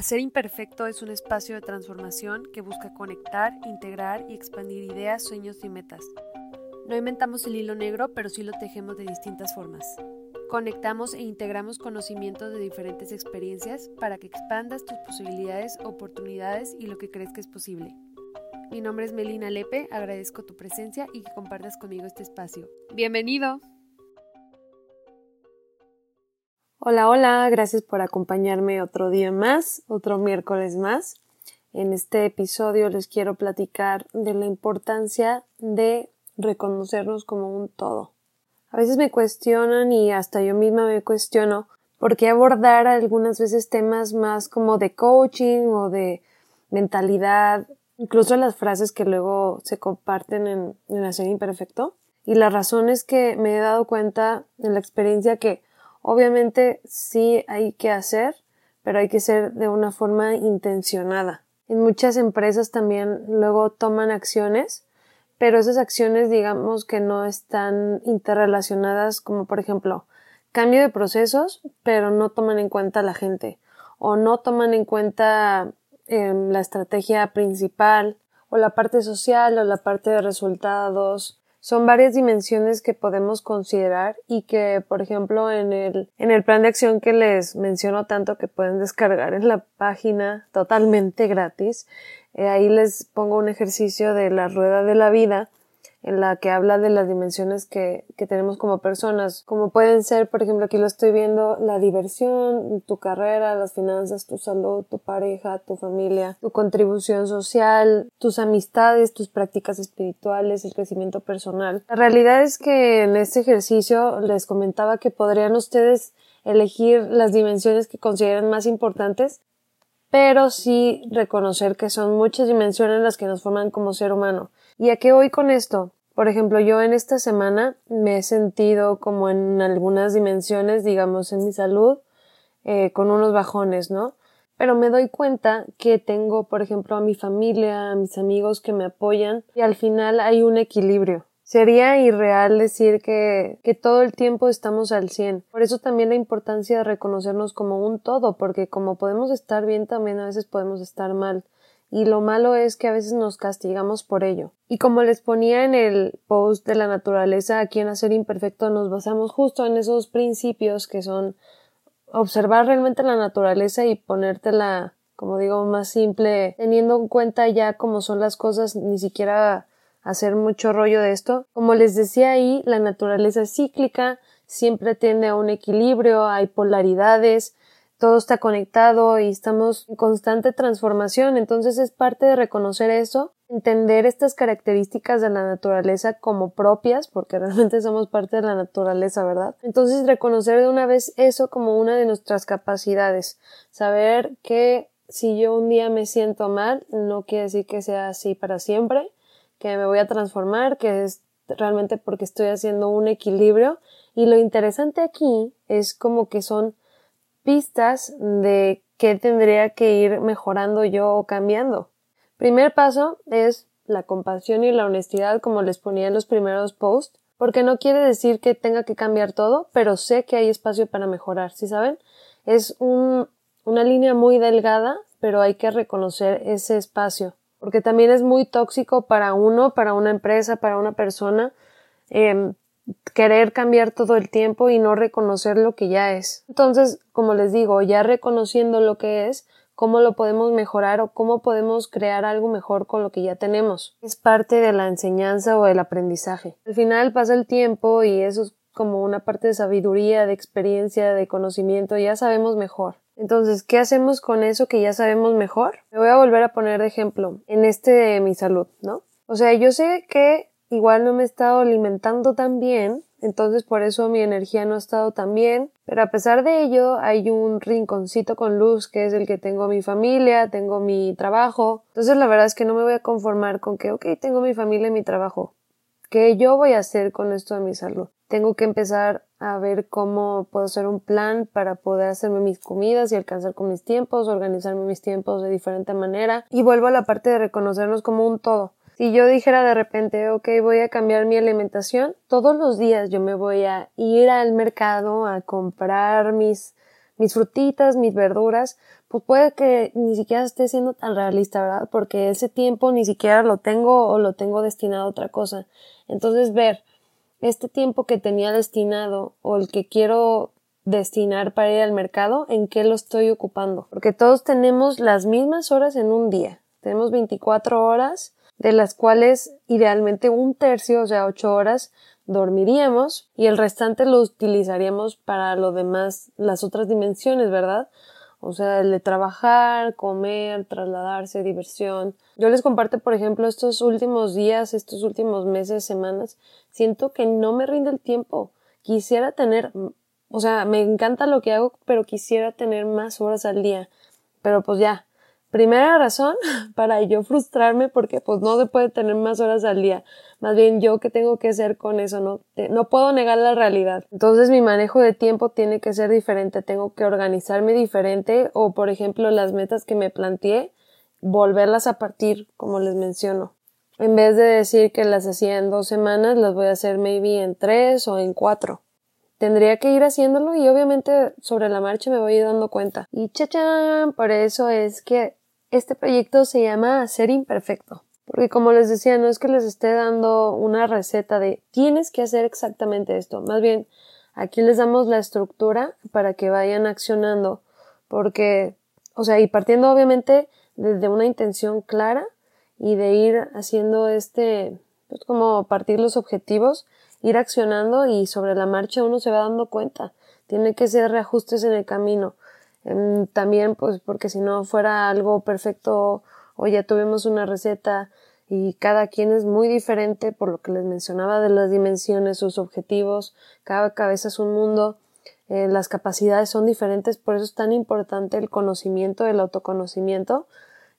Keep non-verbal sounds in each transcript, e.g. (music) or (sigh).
Hacer Imperfecto es un espacio de transformación que busca conectar, integrar y expandir ideas, sueños y metas. No inventamos el hilo negro, pero sí lo tejemos de distintas formas. Conectamos e integramos conocimientos de diferentes experiencias para que expandas tus posibilidades, oportunidades y lo que crees que es posible. Mi nombre es Melina Lepe, agradezco tu presencia y que compartas conmigo este espacio. ¡Bienvenido! Hola, hola, gracias por acompañarme otro día más, otro miércoles más. En este episodio les quiero platicar de la importancia de reconocernos como un todo. A veces me cuestionan y hasta yo misma me cuestiono por qué abordar algunas veces temas más como de coaching o de mentalidad, incluso las frases que luego se comparten en, en Hacer Imperfecto. Y la razón es que me he dado cuenta en la experiencia que Obviamente sí hay que hacer, pero hay que ser de una forma intencionada. En muchas empresas también luego toman acciones, pero esas acciones digamos que no están interrelacionadas como por ejemplo cambio de procesos, pero no toman en cuenta a la gente o no toman en cuenta em, la estrategia principal o la parte social o la parte de resultados son varias dimensiones que podemos considerar y que, por ejemplo, en el, en el plan de acción que les menciono tanto que pueden descargar en la página totalmente gratis, eh, ahí les pongo un ejercicio de la rueda de la vida en la que habla de las dimensiones que, que tenemos como personas, como pueden ser, por ejemplo, aquí lo estoy viendo, la diversión, tu carrera, las finanzas, tu salud, tu pareja, tu familia, tu contribución social, tus amistades, tus prácticas espirituales, el crecimiento personal. La realidad es que en este ejercicio les comentaba que podrían ustedes elegir las dimensiones que consideren más importantes pero sí reconocer que son muchas dimensiones las que nos forman como ser humano. ¿Y a qué voy con esto? Por ejemplo, yo en esta semana me he sentido como en algunas dimensiones, digamos, en mi salud, eh, con unos bajones, ¿no? Pero me doy cuenta que tengo, por ejemplo, a mi familia, a mis amigos que me apoyan y al final hay un equilibrio. Sería irreal decir que, que todo el tiempo estamos al 100. Por eso también la importancia de reconocernos como un todo, porque como podemos estar bien, también a veces podemos estar mal. Y lo malo es que a veces nos castigamos por ello. Y como les ponía en el post de la naturaleza, aquí en Hacer Imperfecto nos basamos justo en esos principios que son observar realmente la naturaleza y ponértela, como digo, más simple, teniendo en cuenta ya cómo son las cosas, ni siquiera hacer mucho rollo de esto. Como les decía ahí, la naturaleza es cíclica, siempre tiende a un equilibrio, hay polaridades, todo está conectado y estamos en constante transformación. Entonces es parte de reconocer eso, entender estas características de la naturaleza como propias, porque (laughs) realmente somos parte de la naturaleza, ¿verdad? Entonces reconocer de una vez eso como una de nuestras capacidades, saber que si yo un día me siento mal, no quiere decir que sea así para siempre, que me voy a transformar, que es realmente porque estoy haciendo un equilibrio. Y lo interesante aquí es como que son pistas de qué tendría que ir mejorando yo o cambiando. Primer paso es la compasión y la honestidad, como les ponía en los primeros posts, porque no quiere decir que tenga que cambiar todo, pero sé que hay espacio para mejorar, ¿sí saben? Es un, una línea muy delgada, pero hay que reconocer ese espacio porque también es muy tóxico para uno, para una empresa, para una persona, em, querer cambiar todo el tiempo y no reconocer lo que ya es. Entonces, como les digo, ya reconociendo lo que es, cómo lo podemos mejorar o cómo podemos crear algo mejor con lo que ya tenemos. Es parte de la enseñanza o del aprendizaje. Al final pasa el tiempo y eso es como una parte de sabiduría, de experiencia, de conocimiento, ya sabemos mejor. Entonces, ¿qué hacemos con eso que ya sabemos mejor? Me voy a volver a poner de ejemplo en este de mi salud, ¿no? O sea, yo sé que igual no me he estado alimentando tan bien, entonces por eso mi energía no ha estado tan bien, pero a pesar de ello hay un rinconcito con luz que es el que tengo mi familia, tengo mi trabajo, entonces la verdad es que no me voy a conformar con que, ok, tengo mi familia y mi trabajo, ¿qué yo voy a hacer con esto de mi salud? Tengo que empezar a ver cómo puedo hacer un plan para poder hacerme mis comidas y alcanzar con mis tiempos, organizarme mis tiempos de diferente manera. Y vuelvo a la parte de reconocernos como un todo. Si yo dijera de repente, ok, voy a cambiar mi alimentación, todos los días yo me voy a ir al mercado a comprar mis mis frutitas, mis verduras, pues puede que ni siquiera esté siendo tan realista, ¿verdad? Porque ese tiempo ni siquiera lo tengo o lo tengo destinado a otra cosa. Entonces ver este tiempo que tenía destinado o el que quiero destinar para ir al mercado, en qué lo estoy ocupando. Porque todos tenemos las mismas horas en un día. Tenemos 24 horas, de las cuales idealmente un tercio, o sea, 8 horas, dormiríamos y el restante lo utilizaríamos para lo demás, las otras dimensiones, ¿verdad? O sea, el de trabajar, comer, trasladarse, diversión. Yo les comparto, por ejemplo, estos últimos días, estos últimos meses, semanas, siento que no me rinde el tiempo. Quisiera tener, o sea, me encanta lo que hago, pero quisiera tener más horas al día. Pero pues ya, Primera razón (laughs) para yo frustrarme porque pues no se puede tener más horas al día. Más bien yo qué tengo que hacer con eso, no, no puedo negar la realidad. Entonces mi manejo de tiempo tiene que ser diferente, tengo que organizarme diferente o por ejemplo las metas que me planteé, volverlas a partir como les menciono. En vez de decir que las hacía en dos semanas, las voy a hacer maybe en tres o en cuatro tendría que ir haciéndolo y obviamente sobre la marcha me voy dando cuenta. Y chachán, por eso es que este proyecto se llama Ser Imperfecto. Porque como les decía, no es que les esté dando una receta de tienes que hacer exactamente esto. Más bien, aquí les damos la estructura para que vayan accionando. Porque, o sea, y partiendo obviamente desde una intención clara y de ir haciendo este, pues como partir los objetivos, ir accionando y sobre la marcha uno se va dando cuenta. Tiene que ser reajustes en el camino. Em, también, pues, porque si no fuera algo perfecto o ya tuvimos una receta y cada quien es muy diferente por lo que les mencionaba de las dimensiones, sus objetivos, cada cabeza es un mundo, eh, las capacidades son diferentes, por eso es tan importante el conocimiento, el autoconocimiento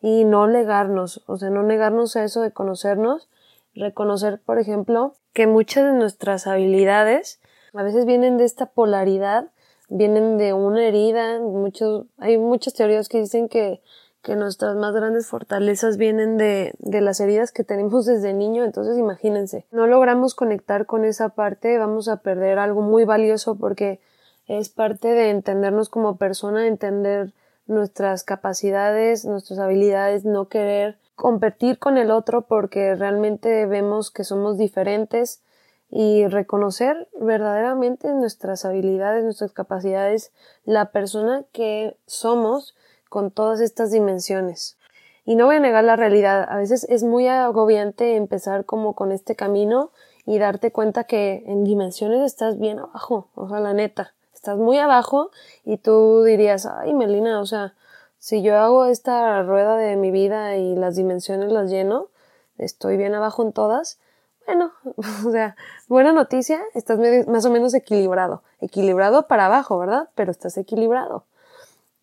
y no negarnos, o sea, no negarnos a eso de conocernos, reconocer, por ejemplo, que muchas de nuestras habilidades a veces vienen de esta polaridad vienen de una herida, muchos, hay muchas teorías que dicen que, que nuestras más grandes fortalezas vienen de, de las heridas que tenemos (laughs) desde niño, entonces imagínense, no logramos conectar con esa parte, vamos a perder algo muy valioso porque es parte de entendernos como persona, entender nuestras capacidades, nuestras habilidades, no querer competir con el otro porque realmente vemos que somos diferentes, y reconocer verdaderamente nuestras habilidades, nuestras capacidades, la persona que somos con todas estas dimensiones. Y no voy a negar la realidad, a veces es muy agobiante empezar como con este camino y darte cuenta que en dimensiones estás bien abajo, o sea, la neta, estás muy abajo y tú dirías, ay, Melina, o sea, si yo hago esta rueda de mi vida y las dimensiones las lleno, estoy bien abajo en todas, bueno, (laughs) o sea, buena noticia, estás más o menos equilibrado. Equilibrado para abajo, ¿verdad? Pero estás equilibrado.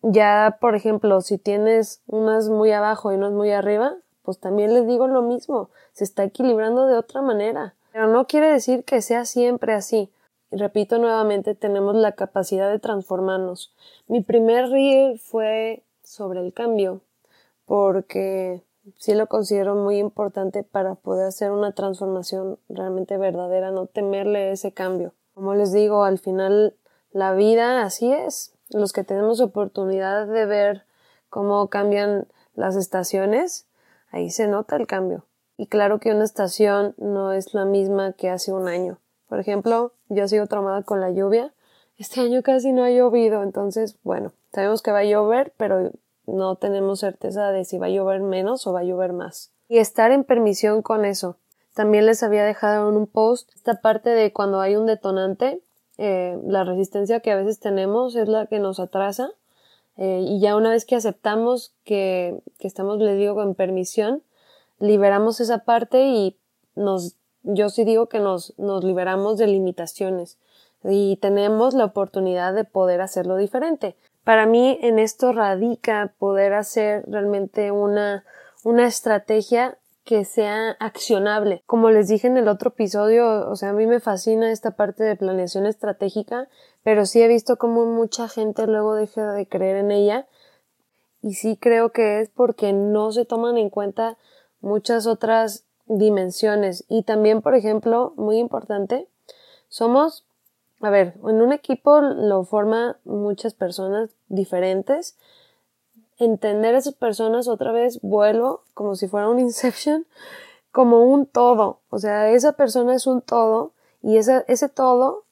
Ya, por ejemplo, si tienes unas muy abajo y unas muy arriba, pues también les digo lo mismo, se está equilibrando de otra manera. Pero no quiere decir que sea siempre así. Repito nuevamente, tenemos la capacidad de transformarnos. Mi primer reel fue sobre el cambio, porque sí lo considero muy importante para poder hacer una transformación realmente verdadera, no temerle ese cambio. Como les digo, al final la vida así es. Los que tenemos oportunidad de ver cómo cambian las estaciones, ahí se nota el cambio. Y claro que una estación no es la misma que hace un año. Por ejemplo, yo sigo traumada con la lluvia. Este año casi no ha llovido, entonces, bueno, sabemos que va a llover, pero no tenemos certeza de si va a llover menos o va a llover más. Y estar en permisión con eso. También les había dejado en un post esta parte de cuando hay un detonante, eh, la resistencia que a veces tenemos es la que nos atrasa. Eh, y ya una vez que aceptamos que, que estamos, les digo, en permisión, liberamos esa parte y nos, yo sí digo que nos, nos liberamos de limitaciones y tenemos la oportunidad de poder hacerlo diferente. Para mí en esto radica poder hacer realmente una, una estrategia que sea accionable. Como les dije en el otro episodio, o sea, a mí me fascina esta parte de planeación estratégica, pero sí he visto como mucha gente luego deja de creer en ella y sí creo que es porque no se toman en cuenta muchas otras dimensiones y también, por ejemplo, muy importante, somos a ver, en un equipo lo forma muchas personas diferentes. Entender a esas personas otra vez vuelvo como si fuera un Inception, como un todo. O sea, esa persona es un todo y ese todo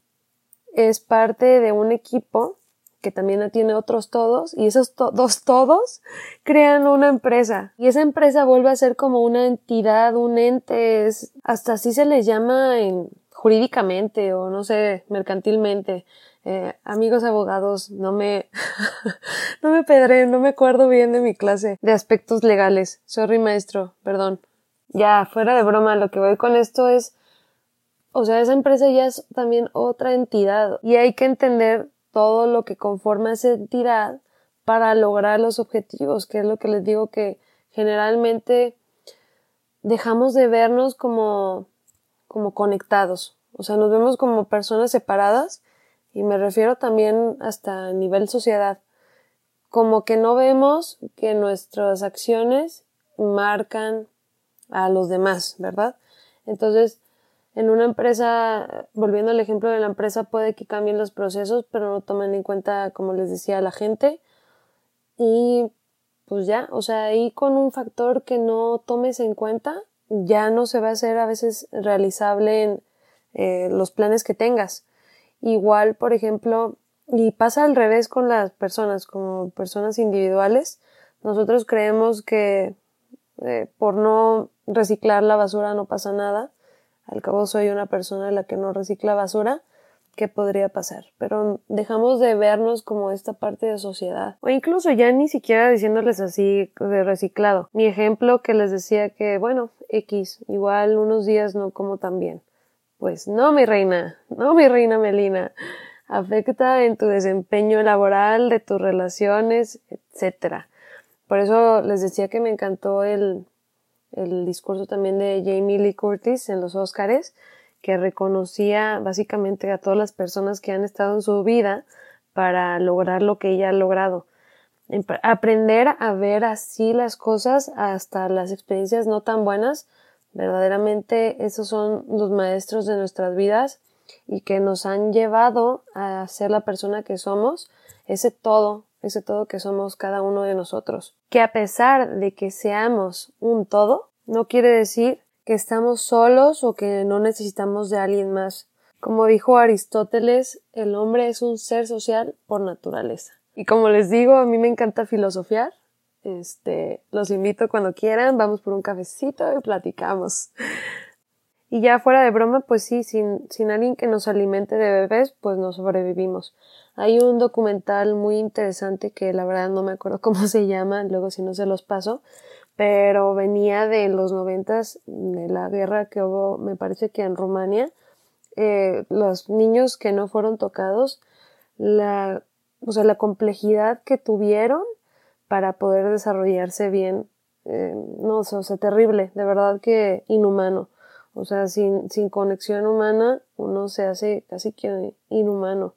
es parte de un equipo que también tiene otros todos y esos dos todos crean una empresa y esa empresa vuelve a ser como una entidad, un ente, hasta así se les llama en, jurídicamente o no sé, mercantilmente. Eh, amigos abogados, no me, (laughs) no me pedré, no me acuerdo bien de mi clase de aspectos legales. Sorry maestro, perdón. Ya, fuera de broma, lo que voy con esto es, o sea, esa empresa ya es también otra entidad y hay que entender todo lo que conforma esa entidad para lograr los objetivos, que es lo que les digo que generalmente dejamos de vernos como, como conectados. O sea, nos vemos como personas separadas y me refiero también hasta a nivel sociedad. Como que no vemos que nuestras acciones marcan a los demás, ¿verdad? Entonces, en una empresa, volviendo al ejemplo de la empresa, puede que cambien los procesos, pero no tomen en cuenta, como les decía, la gente. Y pues ya, o sea, ahí con un factor que no tomes en cuenta, ya no se va a hacer a veces realizable en eh, los planes que tengas. Igual, por ejemplo, y pasa al revés con las personas, como personas individuales, nosotros creemos que eh, por no reciclar la basura no pasa nada, al cabo soy una persona la que no recicla basura, ¿qué podría pasar? Pero dejamos de vernos como esta parte de sociedad. O incluso ya ni siquiera diciéndoles así de reciclado. Mi ejemplo que les decía que, bueno, X, igual unos días no como tan bien. Pues no, mi reina, no, mi reina Melina. Afecta en tu desempeño laboral, de tus relaciones, etcétera. Por eso les decía que me encantó el, el discurso también de Jamie Lee Curtis en los Oscars, que reconocía básicamente a todas las personas que han estado en su vida para lograr lo que ella ha logrado. Aprender a ver así las cosas, hasta las experiencias no tan buenas, verdaderamente esos son los maestros de nuestras vidas y que nos han llevado a ser la persona que somos, ese todo ese todo que somos cada uno de nosotros. Que a pesar de que seamos un todo, no quiere decir que estamos solos o que no necesitamos de alguien más. Como dijo Aristóteles, el hombre es un ser social por naturaleza. Y como les digo, a mí me encanta filosofiar. Este, los invito cuando quieran, vamos por un cafecito y platicamos. Y ya fuera de broma, pues sí, sin, sin alguien que nos alimente de bebés, pues no sobrevivimos. Hay un documental muy interesante que la verdad no me acuerdo (laughs) cómo se llama, luego si no se los paso, pero venía de los noventas, de la guerra que hubo, me parece que en Rumania, eh, los niños que no fueron tocados, la, o sea, la complejidad que tuvieron para poder desarrollarse bien, eh, no, o sea, terrible, de verdad que inhumano. O sea, sin, sin conexión humana uno se hace casi que inhumano.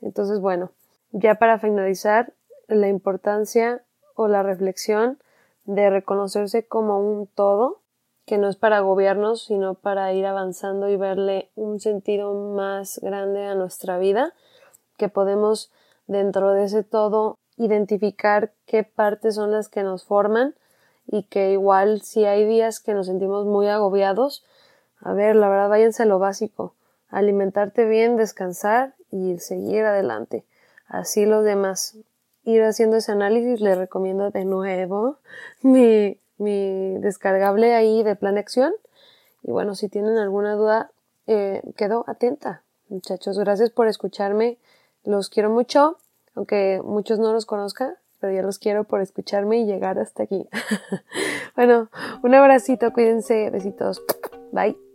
Entonces, bueno, ya para finalizar, la importancia o la reflexión de reconocerse como un todo, que no es para agobiarnos, sino para ir avanzando y verle un sentido más grande a nuestra vida, que podemos dentro de ese todo identificar qué partes son las que nos forman y que igual si hay días que nos sentimos muy agobiados, a ver, la verdad váyanse a lo básico, alimentarte bien, descansar y seguir adelante. Así los demás. Ir haciendo ese análisis, les recomiendo de nuevo (laughs) mi, mi descargable ahí de plan de acción. Y bueno, si tienen alguna duda, eh, quedo atenta. Muchachos, gracias por escucharme. Los quiero mucho, aunque muchos no los conozcan, pero yo los quiero por escucharme y llegar hasta aquí. (laughs) bueno, un abracito, cuídense, besitos. Bye.